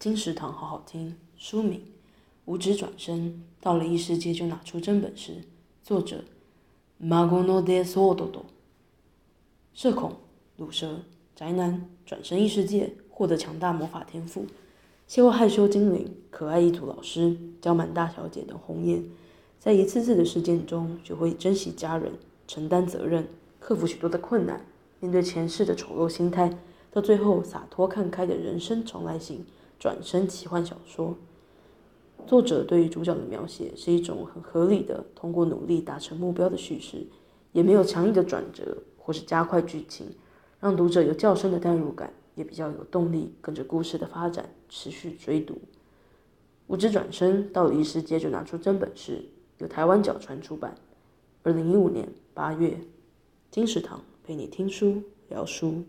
金石堂好好听。书名：无职转生，到了异世界就拿出真本事。作者：马古诺德索多多。社恐、鲁蛇、宅男，转身异世界，获得强大魔法天赋，邂逅害羞精灵、可爱异族老师、娇蛮大小姐等红颜，在一次次的事件中，学会珍惜家人、承担责任、克服许多的困难，面对前世的丑陋心态，到最后洒脱看开的人生重来型转身奇幻小说。作者对于主角的描写是一种很合理的通过努力达成目标的叙事，也没有强硬的转折或是加快剧情，让读者有较深的代入感，也比较有动力跟着故事的发展持续追读。无职转身到了异世界就拿出真本事，由台湾角传出版，二零一五年八月，金石堂陪你听书聊书。